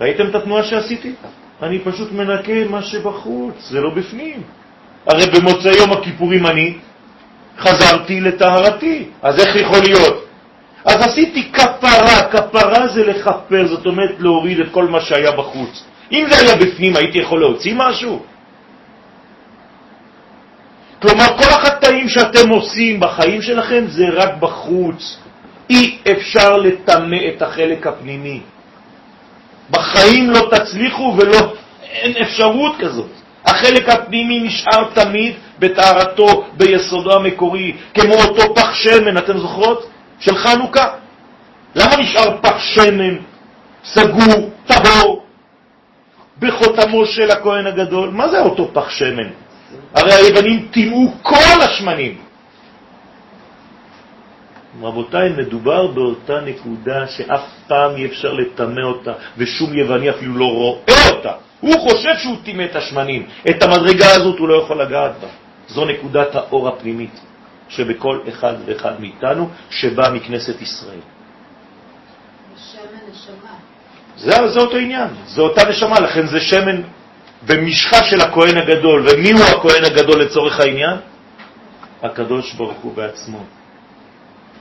ראיתם את התנועה שעשיתי? אני פשוט מנקה מה שבחוץ, זה לא בפנים. הרי במוצאי יום הכיפורים אני חזרתי לטהרתי, אז איך יכול להיות? אז עשיתי כפרה, כפרה זה לכפר, זאת אומרת להוריד את כל מה שהיה בחוץ. אם זה היה בפנים, הייתי יכול להוציא משהו? כלומר, כל החטאים שאתם עושים בחיים שלכם זה רק בחוץ. אי אפשר לטמא את החלק הפנימי. בחיים לא תצליחו ולא, אין אפשרות כזאת. החלק הפנימי נשאר תמיד בטהרתו, ביסודו המקורי, כמו אותו פח שמן, אתם זוכרות? של חנוכה. למה נשאר פח שמן סגור, טהור, בחותמו של הכהן הגדול? מה זה אותו פח שמן? הרי היוונים טימאו כל השמנים. רבותיי, מדובר באותה נקודה שאף פעם אי אפשר לטמא אותה, ושום יווני אפילו לא רואה אותה. הוא חושב שהוא טימא את השמנים. את המדרגה הזאת הוא לא יכול לגעת בה. זו נקודת האור הפנימית שבכל אחד ואחד מאיתנו, שבא מכנסת ישראל. זה, זה אותו עניין, זה אותה נשמה, לכן זה שמן במשחה של הכהן הגדול. ומי הוא הכהן הגדול לצורך העניין? הקדוש ברוך הוא בעצמו.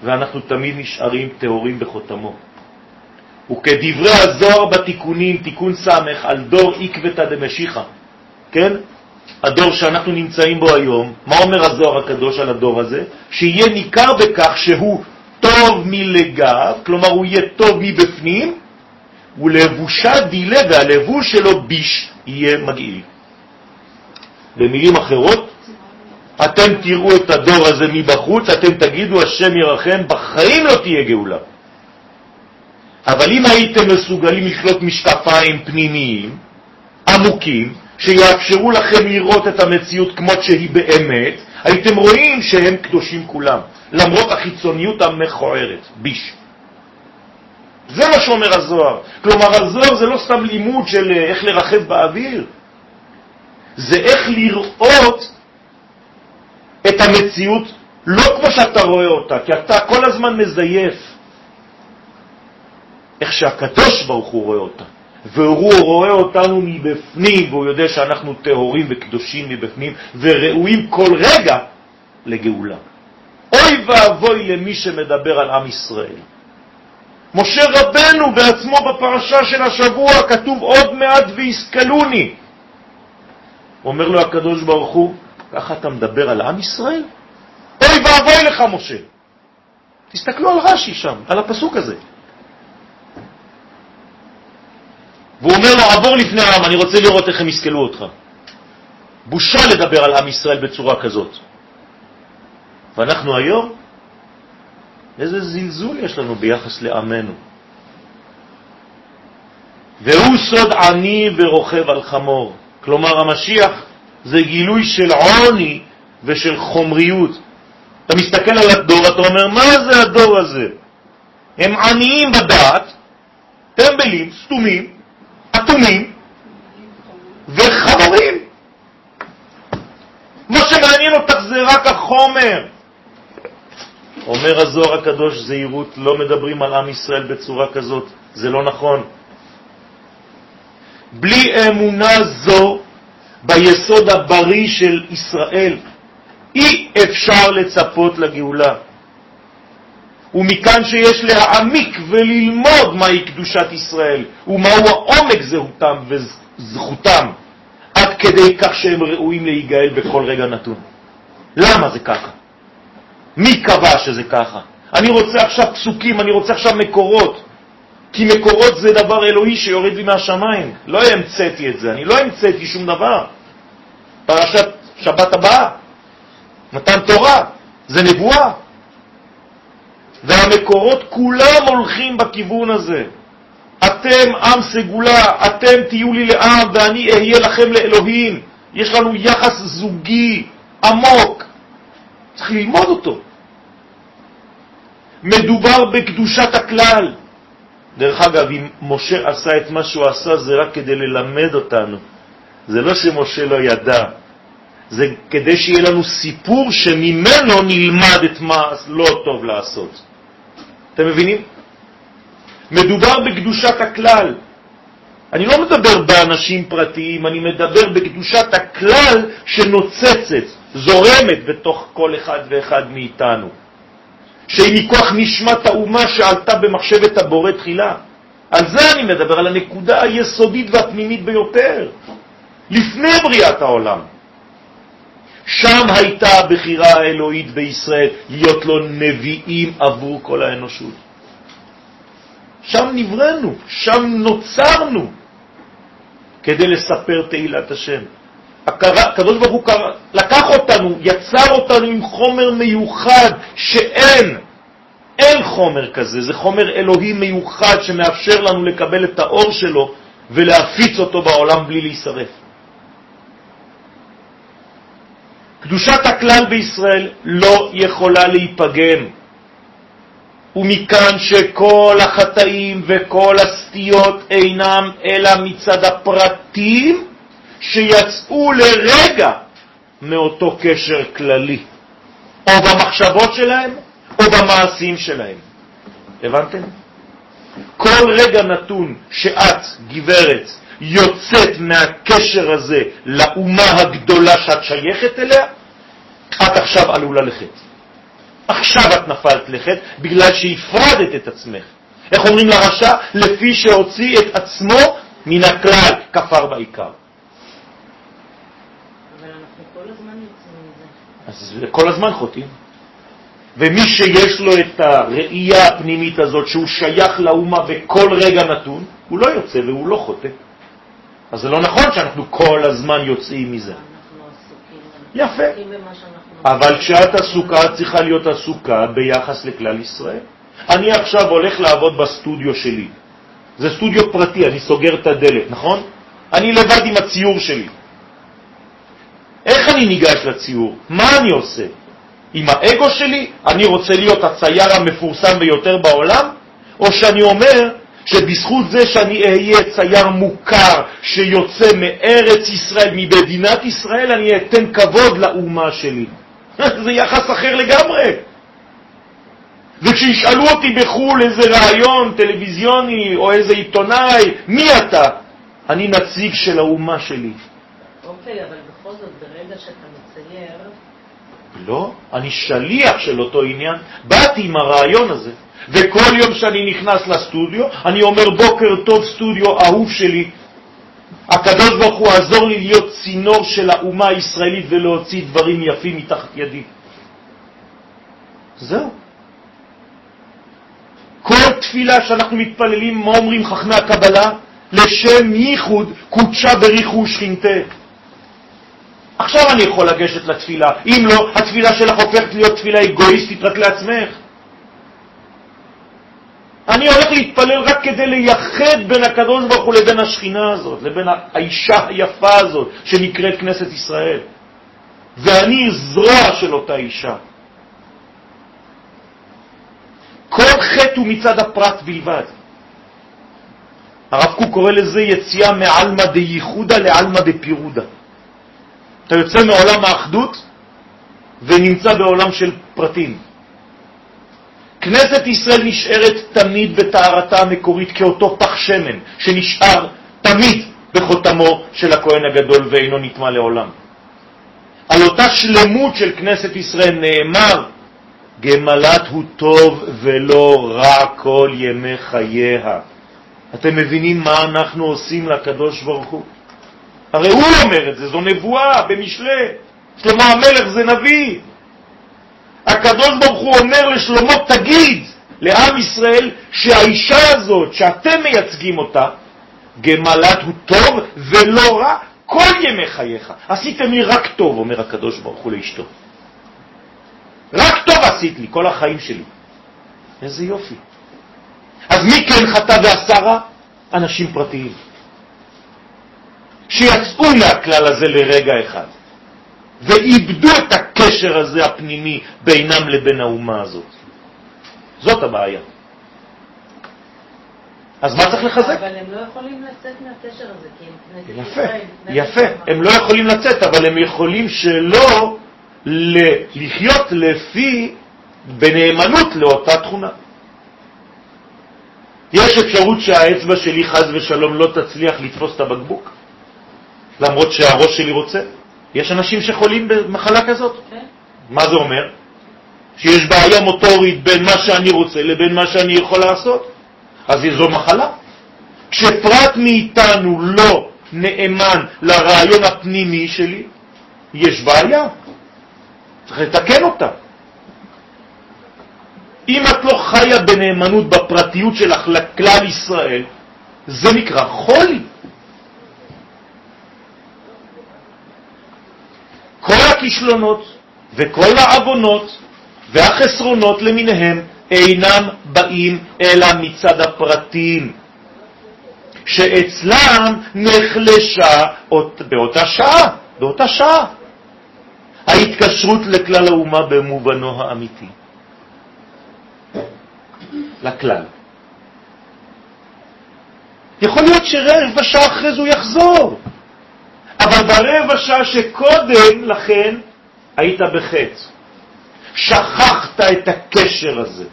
ואנחנו תמיד נשארים טהורים בחותמו. וכדברי הזוהר בתיקונים, תיקון סמך, על דור עקבתא דמשיחא, כן? הדור שאנחנו נמצאים בו היום, מה אומר הזוהר הקדוש על הדור הזה? שיהיה ניכר בכך שהוא טוב מלגב, כלומר הוא יהיה טוב מבפנים, ולבושה דילה והלבוש שלו ביש יהיה מגעיל. במילים אחרות, אתם תראו את הדור הזה מבחוץ, אתם תגידו השם ירחם, בחיים לא תהיה גאולה. אבל אם הייתם מסוגלים לקלוט משקפיים פנימיים, עמוקים, שיאפשרו לכם לראות את המציאות כמו שהיא באמת, הייתם רואים שהם קדושים כולם, למרות החיצוניות המכוערת, ביש. זה מה שאומר הזוהר. כלומר, הזוהר זה לא סתם לימוד של אה, איך לרחב באוויר, זה איך לראות את המציאות לא כמו שאתה רואה אותה, כי אתה כל הזמן מזייף איך שהקדוש ברוך הוא רואה אותה. והוא רואה אותנו מבפנים, והוא יודע שאנחנו טהורים וקדושים מבפנים, וראויים כל רגע לגאולה. אוי ואבוי למי שמדבר על עם ישראל. משה רבנו בעצמו בפרשה של השבוע כתוב עוד מעט ויסקלוני. אומר לו הקדוש ברוך הוא, ככה אתה מדבר על עם ישראל? אוי ואבוי לך משה. תסתכלו על רש"י שם, על הפסוק הזה. והוא אומר לו, עבור לפני העם, אני רוצה לראות איך הם יסכלו אותך. בושה לדבר על עם ישראל בצורה כזאת. ואנחנו היום, איזה זלזול יש לנו ביחס לעמנו. והוא סוד עני ורוכב על חמור. כלומר, המשיח זה גילוי של עוני ושל חומריות. אתה מסתכל על הדור, אתה אומר, מה זה הדור הזה? הם עניים בדעת, טמבלים, סתומים, אטומים וחמורים. מה שמעניין אותך זה רק החומר. אומר הזוהר הקדוש, זהירות, לא מדברים על עם ישראל בצורה כזאת, זה לא נכון. בלי אמונה זו ביסוד הבריא של ישראל, אי אפשר לצפות לגאולה. ומכאן שיש להעמיק וללמוד מהי קדושת ישראל ומהו העומק זהותם וזכותם, עד כדי כך שהם ראויים להיגאל בכל רגע נתון. למה זה ככה? מי קבע שזה ככה? אני רוצה עכשיו פסוקים, אני רוצה עכשיו מקורות, כי מקורות זה דבר אלוהי שיורד לי מהשמיים. לא המצאתי את זה, אני לא המצאתי שום דבר. פרשת שבת הבאה, מתן תורה, זה נבואה. והמקורות כולם הולכים בכיוון הזה. אתם עם סגולה, אתם תהיו לי לעם ואני אהיה לכם לאלוהים. יש לנו יחס זוגי עמוק, צריך ללמוד אותו. מדובר בקדושת הכלל. דרך אגב, אם משה עשה את מה שהוא עשה, זה רק כדי ללמד אותנו. זה לא שמשה לא ידע, זה כדי שיהיה לנו סיפור שממנו נלמד את מה לא טוב לעשות. אתם מבינים? מדובר בקדושת הכלל. אני לא מדבר באנשים פרטיים, אני מדבר בקדושת הכלל שנוצצת, זורמת בתוך כל אחד ואחד מאיתנו. שהיא מכוח נשמת האומה שעלתה במחשבת הבורא תחילה. על זה אני מדבר, על הנקודה היסודית והפנימית ביותר, לפני בריאת העולם. שם הייתה הבחירה האלוהית בישראל, להיות לו נביאים עבור כל האנושות. שם נברנו, שם נוצרנו, כדי לספר תהילת השם. הקדוש ברוך הוא לקח אותנו, יצר אותנו עם חומר מיוחד שאין, אין חומר כזה, זה חומר אלוהי מיוחד שמאפשר לנו לקבל את האור שלו ולהפיץ אותו בעולם בלי להישרף. קדושת הכלל בישראל לא יכולה להיפגם. ומכאן שכל החטאים וכל הסטיות אינם אלא מצד הפרטים שיצאו לרגע מאותו קשר כללי, או במחשבות שלהם או במעשים שלהם. הבנתם? כל רגע נתון שאת, גברת, יוצאת מהקשר הזה לאומה הגדולה שאת שייכת אליה, את עכשיו עלולה לחטא. עכשיו את נפלת לחטא בגלל שהפרדת את עצמך. איך אומרים לרשע? לפי שהוציא את עצמו מן הכלל, כפר בעיקר. אבל אנחנו כל הזמן יוצאים מזה. אז כל הזמן חוטאים. ומי שיש לו את הראייה הפנימית הזאת, שהוא שייך לאומה בכל רגע נתון, הוא לא יוצא והוא לא חוטא. אז זה לא נכון שאנחנו כל הזמן יוצאים מזה. יפה. אבל כשאת עסוקה, את צריכה להיות עסוקה ביחס לכלל ישראל. אני עכשיו הולך לעבוד בסטודיו שלי. זה סטודיו פרטי, אני סוגר את הדלת, נכון? אני לבד עם הציור שלי. איך אני ניגש לציור? מה אני עושה? עם האגו שלי? אני רוצה להיות הצייר המפורסם ביותר בעולם? או שאני אומר שבזכות זה שאני אהיה צייר מוכר שיוצא מארץ ישראל, ממדינת ישראל, אני אתן כבוד לאומה שלי. *laughs* זה יחס אחר לגמרי. וכשישאלו אותי בחו"ל איזה רעיון טלוויזיוני או איזה עיתונאי, מי אתה? אני נציג של האומה שלי. אוקיי, אבל זאת, ברגע שאתה מצייר, לא, אני שליח של אותו עניין. באתי עם הרעיון הזה, וכל יום שאני נכנס לסטודיו, אני אומר בוקר טוב סטודיו אהוב שלי. הקדוש ברוך הוא עזור לי להיות צינור של האומה הישראלית ולהוציא דברים יפים מתחת ידי. זהו. כל תפילה שאנחנו מתפללים, מה אומרים חכמי הקבלה? לשם ייחוד קודשה בריחו שכינתה. עכשיו אני יכול לגשת לתפילה. אם לא, התפילה שלך הופכת להיות תפילה אגואיסטית רק לעצמך. אני הולך להתפלל רק כדי לייחד בין הקדוש ברוך הוא לבין השכינה הזאת, לבין האישה היפה הזאת שנקראת כנסת ישראל. ואני זרוע של אותה אישה. כל חטא הוא מצד הפרט בלבד. הרב קוק קורא לזה יציאה מעלמא דייחודה לעלמא דפירודה. אתה יוצא מעולם האחדות ונמצא בעולם של פרטים. כנסת ישראל נשארת תמיד בטהרתה המקורית כאותו פח שמן שנשאר תמיד בחותמו של הכהן הגדול ואינו נטמע לעולם. על אותה שלמות של כנסת ישראל נאמר, גמלת הוא טוב ולא רע כל ימי חייה. אתם מבינים מה אנחנו עושים לקדוש ברוך הוא? הרי הוא אומר את זה, זו נבואה במשלי. שלמה המלך זה נביא. הקדוש ברוך הוא אומר לשלמה, תגיד לעם ישראל שהאישה הזאת שאתם מייצגים אותה, גמלת הוא טוב ולא רע כל ימי חייך. עשיתם לי רק טוב, אומר הקדוש ברוך הוא לאשתו. רק טוב עשית לי כל החיים שלי. איזה יופי. אז מי כן חטא ועשה רע? אנשים פרטיים. שיצאו מהכלל הזה לרגע אחד, ואיבדו את הקשר הזה הפנימי בינם לבין האומה הזאת. זאת הבעיה. אז מה צריך לחזק? אבל הם לא יכולים לצאת מהקשר הזה, כי הם כנסת יפה, ישראל. יפה. הם לא יכולים לצאת, אבל הם יכולים שלא לחיות לפי, בנאמנות לאותה תכונה. יש אפשרות שהאצבע שלי חז ושלום לא תצליח לתפוס את הבקבוק, למרות שהראש שלי רוצה. יש אנשים שחולים במחלה כזאת. כן. מה זה אומר? שיש בעיה מוטורית בין מה שאני רוצה לבין מה שאני יכול לעשות. אז זו מחלה. כשפרט מאיתנו לא נאמן לרעיון הפנימי שלי, יש בעיה. צריך לתקן אותה. אם את לא חיה בנאמנות בפרטיות שלך לכלל ישראל, זה נקרא חולי. כל הכישלונות וכל העוונות והחסרונות למיניהם אינם באים אלא מצד הפרטים, שאצלם נחלשה אות- באותה שעה, באותה שעה, ההתקשרות לכלל האומה במובנו האמיתי. לכלל. יכול להיות שרבע שעה אחרי זה הוא יחזור, אבל ברבע שעה שקודם לכן היית בחטא. שכחת את הקשר הזה,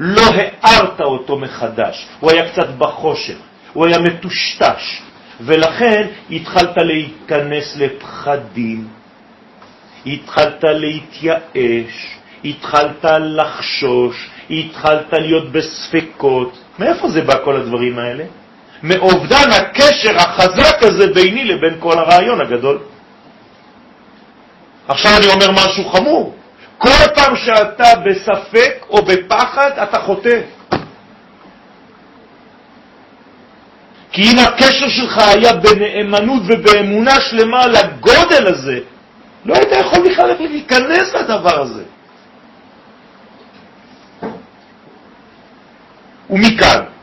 לא הארת אותו מחדש, הוא היה קצת בחושך, הוא היה מטושטש, ולכן התחלת להיכנס לפחדים, התחלת להתייאש, התחלת לחשוש, התחלת להיות בספקות. מאיפה זה בא כל הדברים האלה? מאובדן הקשר החזק הזה ביני לבין כל הרעיון הגדול. עכשיו אני אומר משהו חמור. כל פעם שאתה בספק או בפחד, אתה חוטא. כי אם הקשר שלך היה בנאמנות ובאמונה שלמה לגודל הזה לא היית יכול בכלל להיכנס לדבר הזה. ומכאן,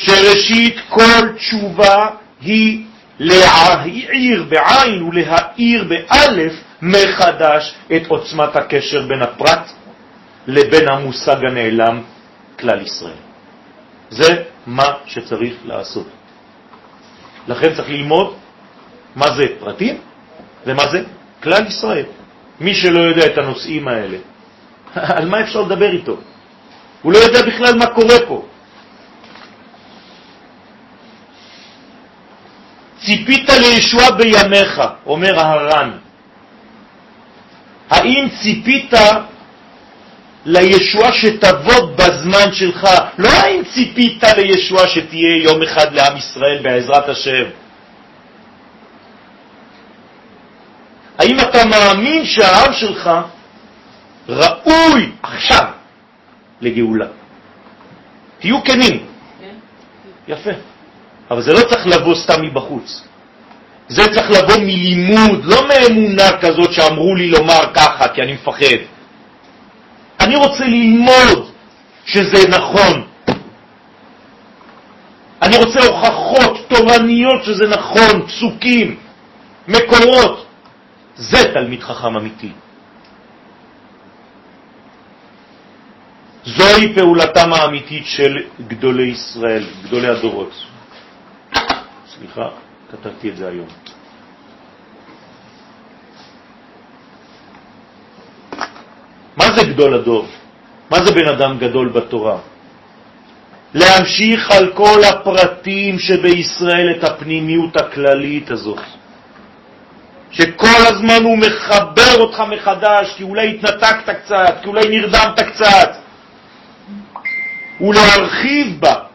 שראשית כל תשובה היא להעיר בעין ולהאיר באלף מחדש את עוצמת הקשר בין הפרט לבין המושג הנעלם כלל ישראל. זה מה שצריך לעשות. לכן צריך ללמוד מה זה פרטים ומה זה כלל ישראל. מי שלא יודע את הנושאים האלה, *laughs* על מה אפשר לדבר איתו? הוא לא יודע בכלל מה קורה פה. ציפית לישוע בימיך, אומר ההר"ן. האם ציפית לישוע שתבוא בזמן שלך? לא האם ציפית לישוע שתהיה יום אחד לעם ישראל בעזרת השם. האם אתה מאמין שהעם שלך ראוי עכשיו לגאולה? תהיו כנים. כן. יפה. אבל זה לא צריך לבוא סתם מבחוץ. זה צריך לבוא מלימוד, לא מאמונה כזאת שאמרו לי לומר ככה, כי אני מפחד. אני רוצה ללמוד שזה נכון. אני רוצה הוכחות תורניות שזה נכון, פסוקים, מקורות. זה תלמיד חכם אמיתי. זוהי פעולתם האמיתית של גדולי ישראל, גדולי הדורות. סליחה, כתבתי את זה היום. מה זה גדול הדור? מה זה בן אדם גדול בתורה? להמשיך על כל הפרטים שבישראל את הפנימיות הכללית הזאת. שכל הזמן הוא מחבר אותך מחדש, כי אולי התנתקת קצת, כי אולי נרדמת קצת, ולהרחיב בה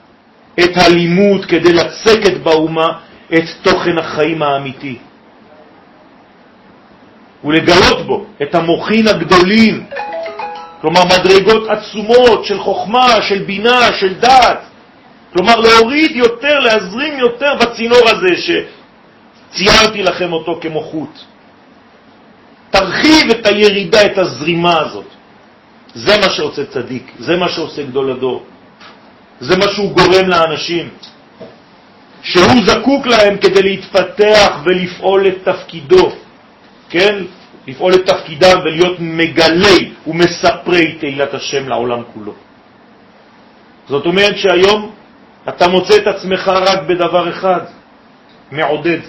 את הלימוד כדי לצקת באומה את תוכן החיים האמיתי. ולגלות בו את המוחין הגדולים, כלומר מדרגות עצומות של חוכמה, של בינה, של דעת. כלומר להוריד יותר, להזרים יותר בצינור הזה שציירתי לכם אותו כמו חוט. תרחיב את הירידה, את הזרימה הזאת. זה מה שעושה צדיק, זה מה שעושה גדול הדור. זה מה שהוא גורם לאנשים, שהוא זקוק להם כדי להתפתח ולפעול את תפקידו, כן? לפעול את תפקידם ולהיות מגלי ומספרי תהילת השם לעולם כולו. זאת אומרת שהיום אתה מוצא את עצמך רק בדבר אחד, מעודד.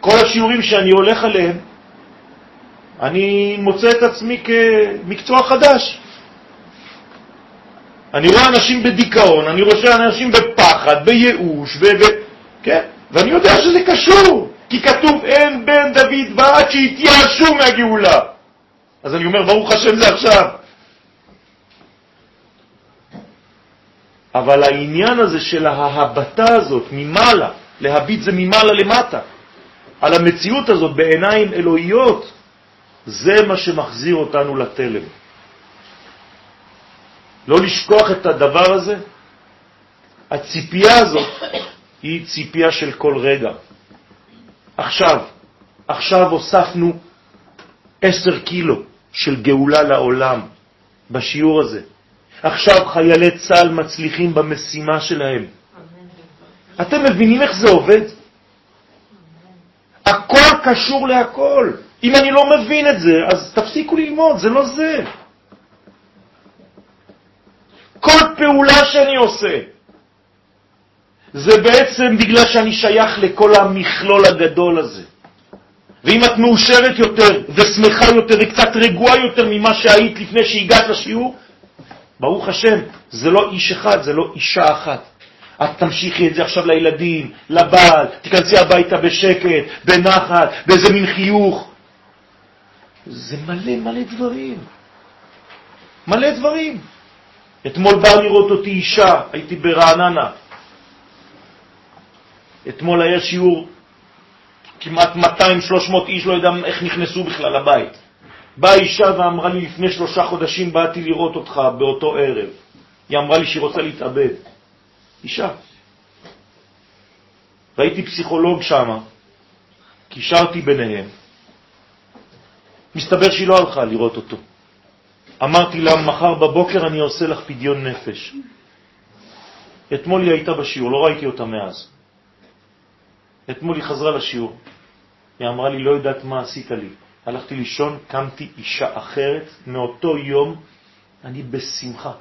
כל השיעורים שאני הולך עליהם, אני מוצא את עצמי כמקצוע חדש. אני רואה אנשים בדיכאון, אני רואה אנשים בפחד, בייאוש, ב... ב... כן? ואני יודע שזה קשור, כי כתוב אין בן דוד ועד שהתייאשו מהגאולה. אז אני אומר, ברוך השם זה עכשיו. אבל העניין הזה של ההבטה הזאת ממעלה, להביט זה ממעלה למטה, על המציאות הזאת בעיניים אלוהיות, זה מה שמחזיר אותנו לתלם. לא לשכוח את הדבר הזה. הציפייה הזאת היא ציפייה של כל רגע. עכשיו, עכשיו הוספנו עשר קילו של גאולה לעולם בשיעור הזה. עכשיו חיילי צה"ל מצליחים במשימה שלהם. אתם מבינים איך זה עובד? הכל קשור להכל. אם אני לא מבין את זה, אז תפסיקו ללמוד, זה לא זה. כל פעולה שאני עושה, זה בעצם בגלל שאני שייך לכל המכלול הגדול הזה. ואם את מאושרת יותר ושמחה יותר וקצת רגועה יותר ממה שהיית לפני שהגעת לשיעור, ברוך השם, זה לא איש אחד, זה לא אישה אחת. את תמשיכי את זה עכשיו לילדים, לבעל, תיכנסי הביתה בשקט, בנחת, באיזה מין חיוך. זה מלא מלא דברים. מלא דברים. אתמול בא לראות אותי אישה, הייתי ברעננה. אתמול היה שיעור, כמעט 200-300 איש, לא יודע איך נכנסו בכלל לבית. באה אישה ואמרה לי, לפני שלושה חודשים באתי לראות אותך באותו ערב. היא אמרה לי שהיא רוצה להתאבד. אישה. והייתי פסיכולוג שם, קישרתי ביניהם. מסתבר שהיא לא הלכה לראות אותו. אמרתי לה, מחר בבוקר אני עושה לך פדיון נפש. אתמול היא הייתה בשיעור, לא ראיתי אותה מאז. אתמול היא חזרה לשיעור. היא אמרה לי, לא יודעת מה עשית לי. הלכתי לישון, קמתי אישה אחרת, מאותו יום אני בשמחה.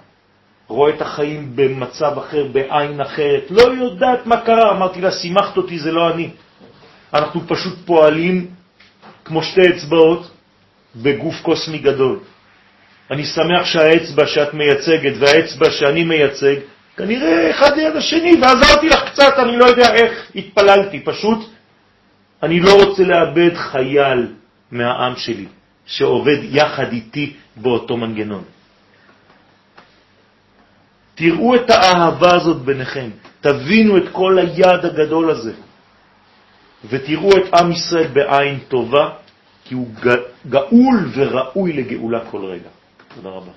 רואה את החיים במצב אחר, בעין אחרת, לא יודעת מה קרה. אמרתי לה, שימחת אותי, זה לא אני. אנחנו פשוט פועלים כמו שתי אצבעות בגוף קוסמי גדול. אני שמח שהאצבע שאת מייצגת והאצבע שאני מייצג, כנראה אחד ליד השני, ועזרתי לך קצת, אני לא יודע איך, התפללתי, פשוט אני לא רוצה לאבד חייל מהעם שלי, שעובד יחד איתי באותו מנגנון. תראו את האהבה הזאת ביניכם, תבינו את כל היד הגדול הזה, ותראו את עם ישראל בעין טובה, כי הוא גאול וראוי לגאולה כל רגע. תודה רבה.